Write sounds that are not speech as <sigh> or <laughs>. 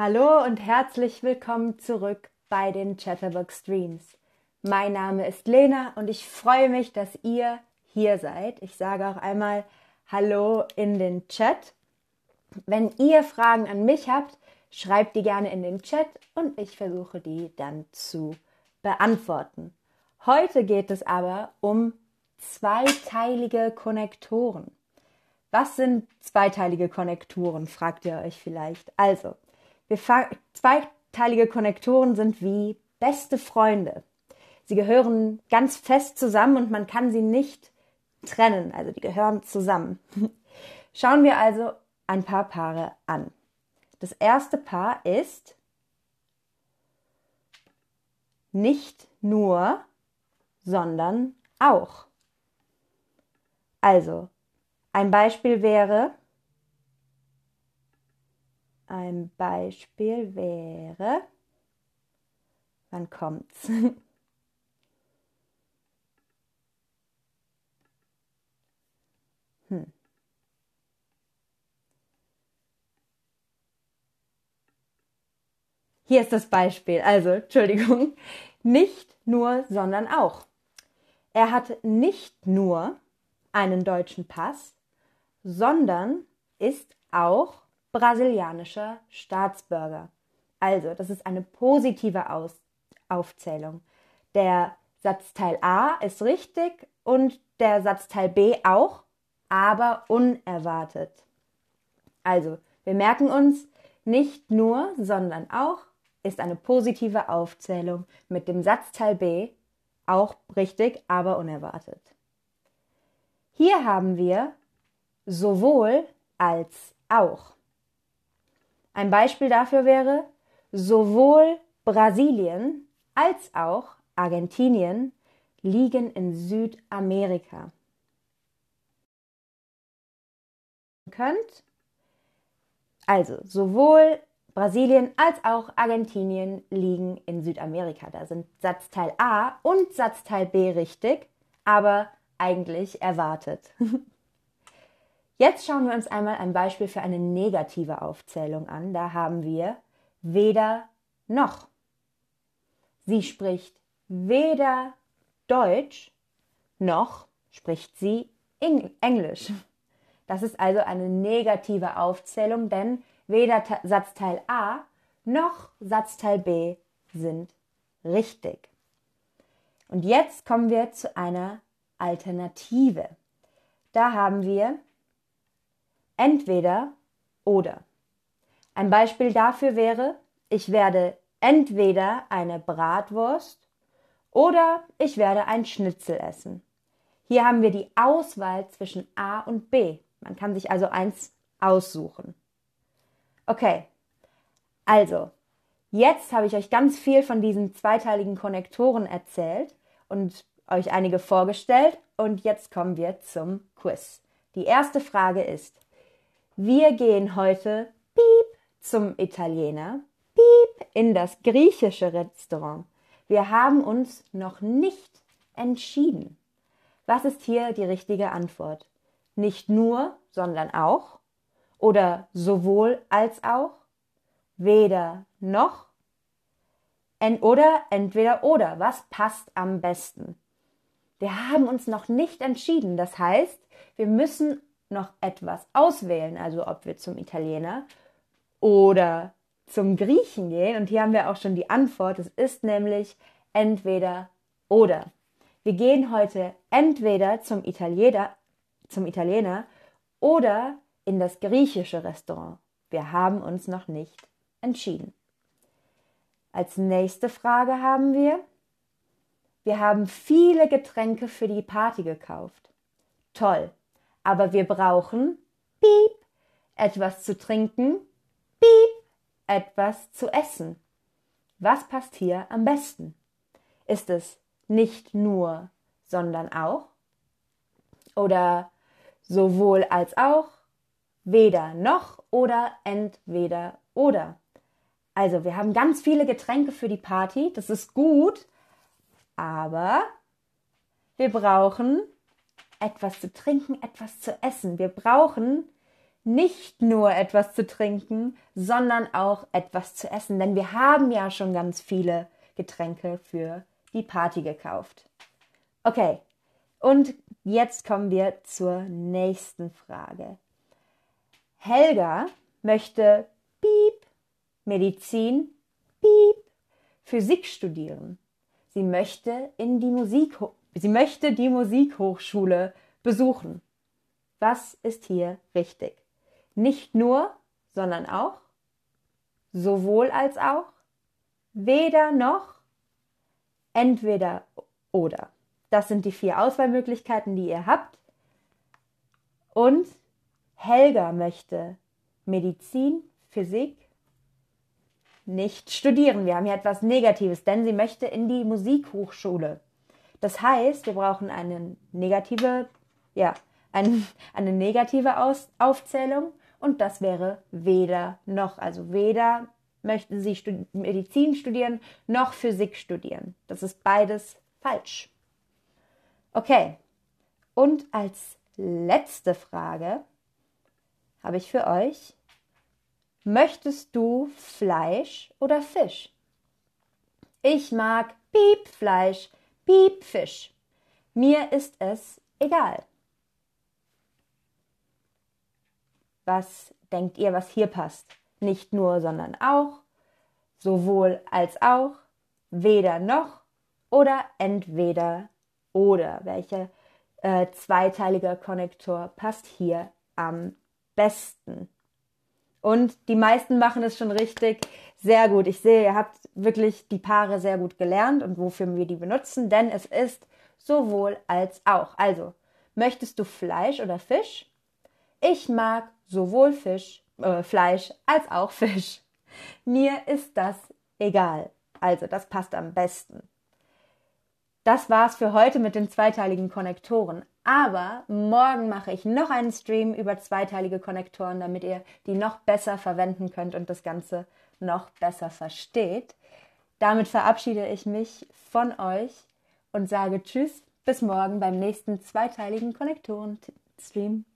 Hallo und herzlich willkommen zurück bei den Chatterbox Streams. Mein Name ist Lena und ich freue mich, dass ihr hier seid. Ich sage auch einmal Hallo in den Chat. Wenn ihr Fragen an mich habt, schreibt die gerne in den Chat und ich versuche die dann zu beantworten. Heute geht es aber um zweiteilige Konnektoren. Was sind zweiteilige Konnektoren, fragt ihr euch vielleicht. Also, zweiteilige Konnektoren sind wie beste Freunde. Sie gehören ganz fest zusammen und man kann sie nicht trennen. Also die gehören zusammen. <laughs> Schauen wir also ein paar Paare an. Das erste Paar ist nicht nur, sondern auch. Also, ein Beispiel wäre, ein Beispiel wäre, wann kommt's? hm. Hier ist das Beispiel. Also, Entschuldigung. Nicht nur, sondern auch. Er hat nicht nur einen deutschen Pass, sondern ist auch brasilianischer Staatsbürger. Also, das ist eine positive Aus Aufzählung. Der Satzteil A ist richtig und der Satzteil B auch, aber unerwartet. Also, wir merken uns, nicht nur, sondern auch ist eine positive Aufzählung mit dem Satzteil B auch richtig, aber unerwartet. Hier haben wir sowohl als auch. Ein Beispiel dafür wäre, sowohl Brasilien als auch Argentinien liegen in Südamerika. Könnt also sowohl Brasilien als auch Argentinien liegen in Südamerika. Da sind Satzteil A und Satzteil B richtig, aber eigentlich erwartet. <laughs> Jetzt schauen wir uns einmal ein Beispiel für eine negative Aufzählung an. Da haben wir weder noch. Sie spricht weder Deutsch noch spricht sie Englisch. Das ist also eine negative Aufzählung, denn weder Satzteil A noch Satzteil B sind richtig. Und jetzt kommen wir zu einer Alternative. Da haben wir entweder oder. Ein Beispiel dafür wäre, ich werde entweder eine Bratwurst oder ich werde ein Schnitzel essen. Hier haben wir die Auswahl zwischen A und B. Man kann sich also eins aussuchen. Okay, also, jetzt habe ich euch ganz viel von diesen zweiteiligen Konnektoren erzählt und euch einige vorgestellt und jetzt kommen wir zum Quiz. Die erste Frage ist, wir gehen heute piep zum Italiener, piep in das griechische Restaurant. Wir haben uns noch nicht entschieden. Was ist hier die richtige Antwort? Nicht nur, sondern auch? Oder sowohl als auch? Weder noch? En oder entweder oder. Was passt am besten? Wir haben uns noch nicht entschieden. Das heißt, wir müssen noch etwas auswählen, also ob wir zum Italiener oder zum Griechen gehen. Und hier haben wir auch schon die Antwort. Es ist nämlich entweder oder. Wir gehen heute entweder zum Italiener, zum Italiener oder in das griechische Restaurant. Wir haben uns noch nicht entschieden. Als nächste Frage haben wir, wir haben viele Getränke für die Party gekauft. Toll aber wir brauchen piep etwas zu trinken, piep etwas zu essen. Was passt hier am besten? Ist es nicht nur, sondern auch? Oder sowohl als auch, weder noch oder entweder oder? Also, wir haben ganz viele Getränke für die Party, das ist gut, aber wir brauchen etwas zu trinken, etwas zu essen. Wir brauchen nicht nur etwas zu trinken, sondern auch etwas zu essen, denn wir haben ja schon ganz viele Getränke für die Party gekauft. Okay, und jetzt kommen wir zur nächsten Frage. Helga möchte Piep Medizin Piep Physik studieren. Sie möchte in die Musik sie möchte die Musikhochschule besuchen. Was ist hier richtig? Nicht nur, sondern auch, sowohl als auch, weder noch, entweder oder. Das sind die vier Auswahlmöglichkeiten, die ihr habt. Und Helga möchte Medizin, Physik nicht studieren. Wir haben hier etwas Negatives, denn sie möchte in die Musikhochschule. Das heißt, wir brauchen eine negative, ja, eine, <laughs> eine negative Aus Aufzählung und das wäre weder noch. Also weder möchten Sie Stud Medizin studieren noch Physik studieren. Das ist beides falsch. Okay. Und als letzte Frage habe ich für euch, möchtest du Fleisch oder Fisch? Ich mag Piepfleisch, Piepfisch. Mir ist es egal. Was denkt ihr, was hier passt? Nicht nur, sondern auch, sowohl als auch, weder noch oder entweder oder. Welcher äh, zweiteiliger Konnektor passt hier am besten? Und die meisten machen es schon richtig. Sehr gut. Ich sehe, ihr habt wirklich die Paare sehr gut gelernt und wofür wir die benutzen, denn es ist sowohl als auch. Also, möchtest du Fleisch oder Fisch? Ich mag sowohl Fisch, äh, Fleisch als auch <laughs> Fisch. Mir ist das egal. Also, das passt am besten. Das war's für heute mit den zweiteiligen Konnektoren. Aber morgen mache ich noch einen Stream über zweiteilige Konnektoren, damit ihr die noch besser verwenden könnt und das Ganze noch besser versteht. Damit verabschiede ich mich von euch und sage Tschüss, bis morgen beim nächsten zweiteiligen Konnektoren-Stream.